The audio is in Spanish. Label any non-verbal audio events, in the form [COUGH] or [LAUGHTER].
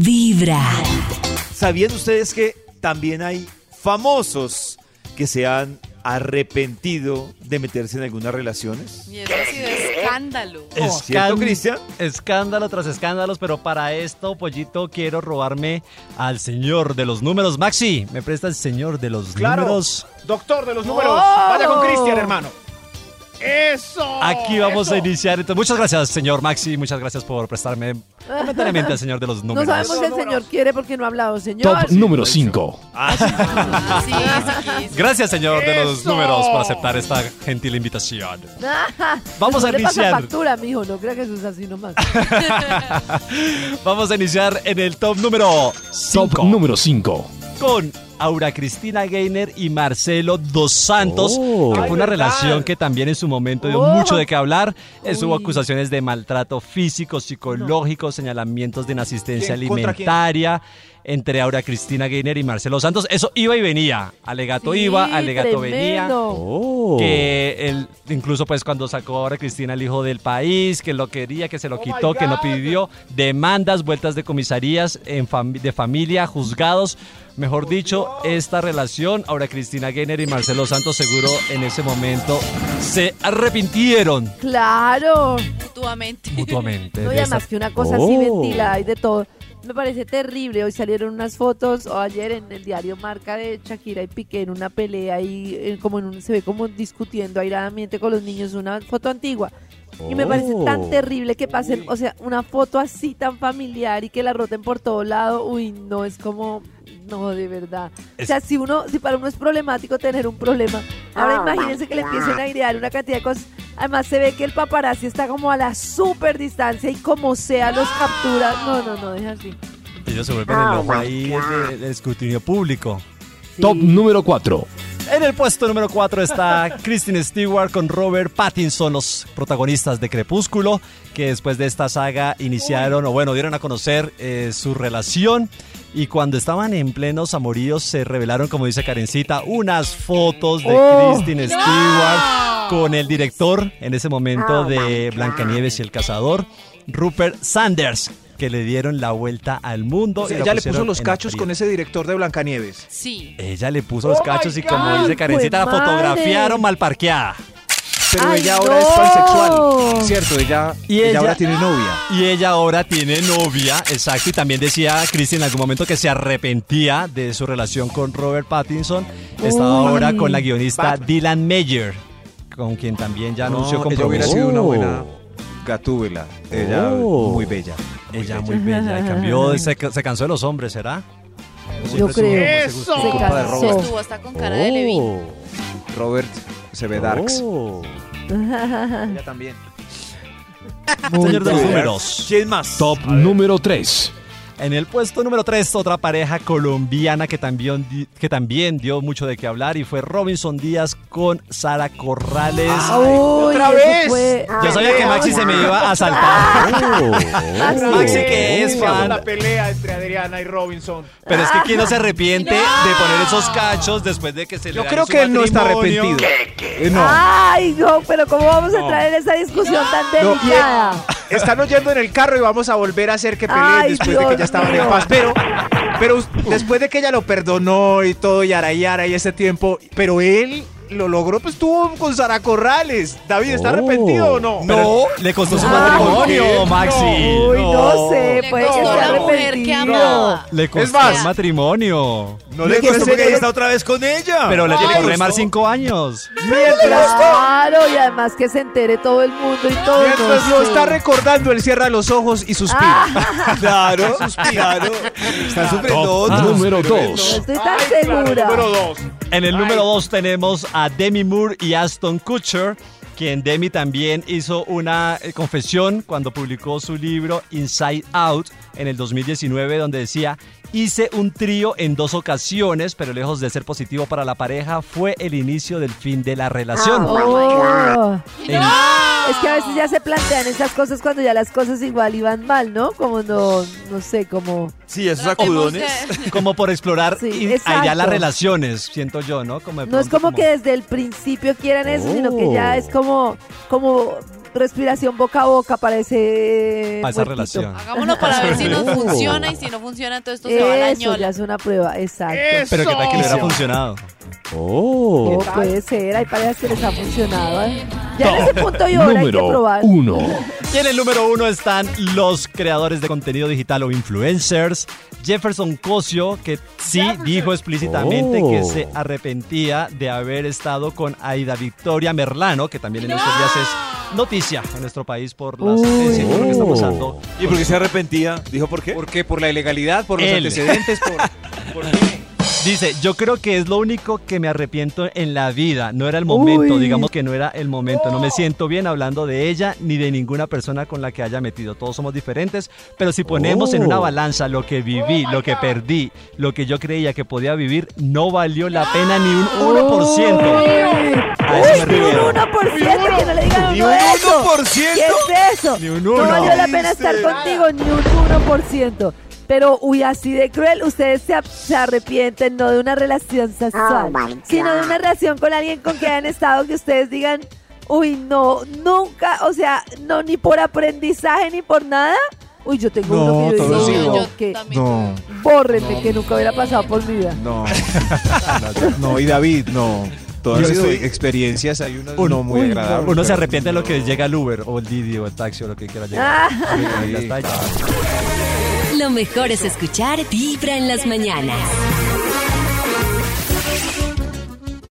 Vibra. ¿Sabían ustedes que también hay famosos que se han arrepentido de meterse en algunas relaciones? Y eso ha sido escándalo. ¿Es cierto, Cristian? Escándalo tras escándalos, pero para esto, Pollito, quiero robarme al señor de los números. Maxi, ¿me presta el señor de los Claro. números? Doctor de los números. Vaya con Cristian, hermano. ¡Eso! Aquí vamos a iniciar. Entonces, muchas gracias, señor Maxi. Muchas gracias por prestarme momentáneamente al señor de los No números. sabemos si el señor quiere porque no ha hablado, señor. Top número 5. Ah, sí, sí, sí. Gracias, señor de los números, por aceptar esta gentil invitación. [LAUGHS] Vamos a no pasa iniciar. factura, mijo, no crea que eso es así nomás. [LAUGHS] Vamos a iniciar en el top número Top 5 número 5. con Aura Cristina Gainer y Marcelo Dos Santos. Oh. que fue Ay, una relación que también en su momento dio Oh. mucho de qué hablar. Eh, Hubo Uy. acusaciones de maltrato físico, psicológico, señalamientos de inasistencia ¿Quién? ¿Contra quién? alimentaria entre Aura Cristina Gainer y Marcelo Santos. Eso iba y venía. Alegato Sí, iba, alegato venía. Oh. Que él, incluso pues cuando sacó ahora Cristina el hijo del país, que lo quería, que se lo Oh quitó, que no pidió, demandas, vueltas de comisarías en fam- de familia, juzgados. Mejor dicho, esta relación, ahora Cristina Gainer y Marcelo Santos seguro en ese momento se arrepintieron Claro. Mutuamente. mutuamente. No, y esta- además que una cosa así Oh. ventila y de todo. Me parece terrible. Hoy salieron unas fotos, o ayer en el diario Marca de Shakira y Piqué en una pelea y eh, como en un, se ve como discutiendo airadamente con los niños, una foto antigua. Y me parece Oh. tan terrible que pasen, o sea, una foto así tan familiar y que la roten por todo lado. Uy, no, es como, no, de verdad. Es- O sea, si uno, si para uno es problemático tener un problema, ahora imagínense que le empiecen a idear una cantidad de cosas. Además se ve que el paparazzi está como a la super distancia y como sea los captura. No, no, no, deja así. Ellos se vuelven el ojo ahí de- del escrutinio público. Sí. Top número 4. En el puesto número 4 está [LAUGHS] Kristen Stewart con Robert Pattinson, los protagonistas de Crepúsculo, que después de esta saga iniciaron, o bueno, dieron a conocer eh, su relación. Y cuando estaban en plenos amoríos, se revelaron, como dice Karencita, unas fotos de Oh. Kristen Stewart con el director en ese momento de Blancanieves y el Cazador, Rupert Sanders, que le dieron la vuelta al mundo. O sea, y lo ella le puso los cachos con ese director de Blancanieves. Sí. Ella le puso los Oh cachos y como dice Karencita, la fotografiaron mal parqueada. Pero ¡Ay, ella ahora no! es pansexual. Cierto, ella, Y ella, ella- ahora tiene novia. Y ella ahora tiene novia, exacto. Y también decía Cristi en algún momento que se arrepentía de su relación con Robert Pattinson. Está ahora con la guionista Batman. Dylan Meyer, con quien también ya anunció No, ella hubiera compromiso. sido una Oh. buena gatúbela. Ella Oh. muy bella. Ella muy bella. Y cambió, [LAUGHS] se, se cansó de los hombres, ¿será? Yo creo. ¡Eso! Se de cansó. Estuvo hasta con cara de Levin. Oh. Robert se ve darks. Oh. Ella también. Señor de los números. ¿Quién más? Top número 3. En el puesto número 3, otra pareja colombiana que también, que también dio mucho de qué hablar y fue Robinson Díaz con Sara Corrales. Uy, ¡Otra vez! fue- Yo sabía que Maxi se me iba a saltar. Oh. [LAUGHS] Maxi que es fan. La pelea entre Adriana y Robinson. Pero es que quién no se arrepiente de poner esos cachos después de que se le Yo creo que él no está arrepentido. Eh, no. Ay, no, pero ¿cómo vamos a entrar en esa discusión tan No, delicada? Están oyendo en el carro y vamos a volver a hacer que peleen Ay, después de que ya estaban en paz. Pero, pero después de que ella lo perdonó y todo, y ara y ara y ese tiempo, pero él lo logró, pues estuvo con Sara Corrales. David, ¿está Oh. arrepentido o no? No, le costó su Ah, matrimonio. Maxi. Uy, no sé, Le puede que esté la mujer que arrepentido. amaba. Le costó más, el matrimonio. No le costó porque ella está otra vez con ella. Pero le tiene que le remar cinco años. Claro, y además que se entere todo el mundo y todo. Mientras no lo está recordando, él cierra los ojos y suspira. [LAUGHS] Claro, claro. Están sufriendo Top otros. número 2. No estoy tan segura. En el número 2 tenemos a Demi Moore y Aston Kutcher, quien Demi también hizo una eh, confesión cuando publicó su libro Inside Out en el 2019, donde decía, hice un trío en dos ocasiones, pero lejos de ser positivo para la pareja, fue el inicio del fin de la relación. Oh. En- Es que a veces ya se plantean esas cosas cuando ya las cosas igual iban mal, ¿no? Como no, no sé, como... Sí, esos de- [LAUGHS] como por explorar Sí, y- allá las relaciones, siento yo, ¿no? Como No es como que desde el principio quieran eso, sino que ya Oh. es como, como respiración boca a boca para ese Para esa relación. Hagámoslo para ver si nos [LAUGHS] Oh. funciona y si no funciona, entonces esto se va a la Eso ya es una prueba, exacto. Pero que tal que le hubiera funcionado. Oh. Oh, puede ser, hay parejas que les ha funcionado. ¿eh? Ya en ese punto y ahora hay que Número probar. 1. Y en el número uno están los creadores de contenido digital o influencers. Jefferson Cosio, que sí dijo explícitamente Oh. que se arrepentía de haber estado con Aida Victoria Merlano, que también en estos días es noticia en nuestro país por las eh, situaciones que está pasando. ¿Y por qué se arrepentía? ¿Dijo por qué? ¿Por qué? ¿Por la ilegalidad? ¿Por los Él. antecedentes? ¿Por, [LAUGHS] por qué? Dice, yo creo que es lo único que me arrepiento en la vida. No era el momento, Uy. digamos que no era el momento. No me siento bien hablando de ella ni de ninguna persona con la que haya metido. Todos somos diferentes, pero si ponemos en una Oh. balanza lo que viví, lo que perdí, lo que yo creía que podía vivir, no valió la pena ni un 1%. A eso me Uy, ni un refiero. 1%, que no le digan a ¿Ni uno un eso. 1%? ¿Qué es eso? Ni un No uno. valió la pena estar contigo, ni un 1%. Pero, uy, así de cruel, ustedes se, arrepienten no de una relación sexual, sino de una relación con alguien con quien han estado que ustedes digan, uy, no, nunca, o sea, no, ni por aprendizaje ni por nada. Uy, yo tengo No, uno que yo digo, sí, no, yo que también. No, bórrenme, que nunca hubiera pasado por mi vida. no. [LAUGHS] No, y David, no. Todas estoy- experiencias hay unas Un- no muy uy, agradables. Uno se arrepiente de lo que llega el Uber o el Didi o el taxi o lo que quiera llegar. Ah. Lo mejor es escuchar Vibra en las mañanas.